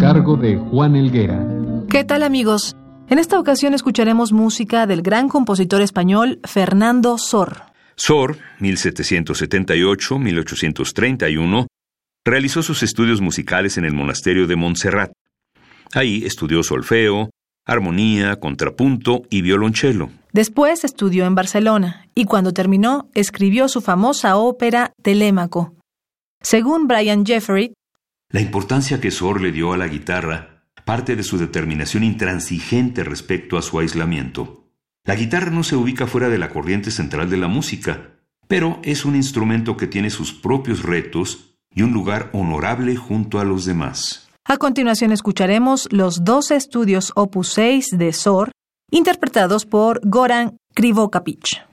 Cargo de Juan Elguera. ¿Qué tal amigos? En esta ocasión escucharemos música del gran compositor español Fernando Sor. Sor, 1778-1831, realizó sus estudios musicales en el monasterio de Montserrat. Ahí estudió solfeo, armonía, contrapunto y violonchelo. Después estudió en Barcelona y cuando terminó escribió su famosa ópera Telémaco. Según Brian Jeffrey, la importancia que Sor le dio a la guitarra parte de su determinación intransigente respecto a su aislamiento. La guitarra no se ubica fuera de la corriente central de la música, pero es un instrumento que tiene sus propios retos y un lugar honorable junto a los demás. A continuación escucharemos los 12 estudios opus 6 de Sor, interpretados por Goran Krivokapich.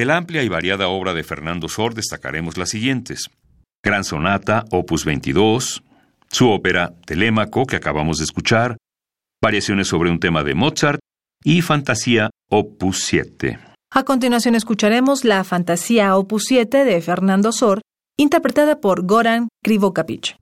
De la amplia y variada obra de Fernando Sor destacaremos las siguientes. Gran Sonata, opus 22, su ópera Telémaco, que acabamos de escuchar, variaciones sobre un tema de Mozart y Fantasía, opus 7. A continuación escucharemos la Fantasía opus 7 de Fernando Sor, interpretada por Goran Krivokapich.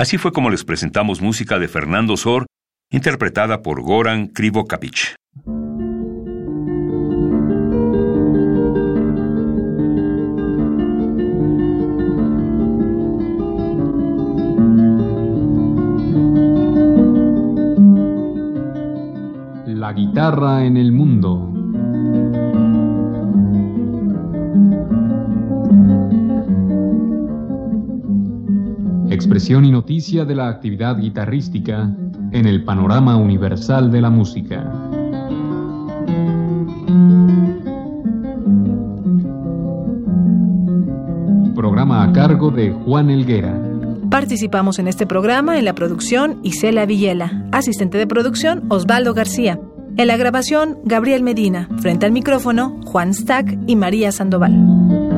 Así fue como les presentamos música de Fernando Sor, interpretada por Goran Krivokapic. De la actividad guitarrística en el panorama universal de la música. Programa a cargo de Juan Elguera. Participamos en este programa en la producción Isela Villela, asistente de producción Osvaldo García, en la grabación Gabriel Medina, frente al micrófono Juan Stack y María Sandoval.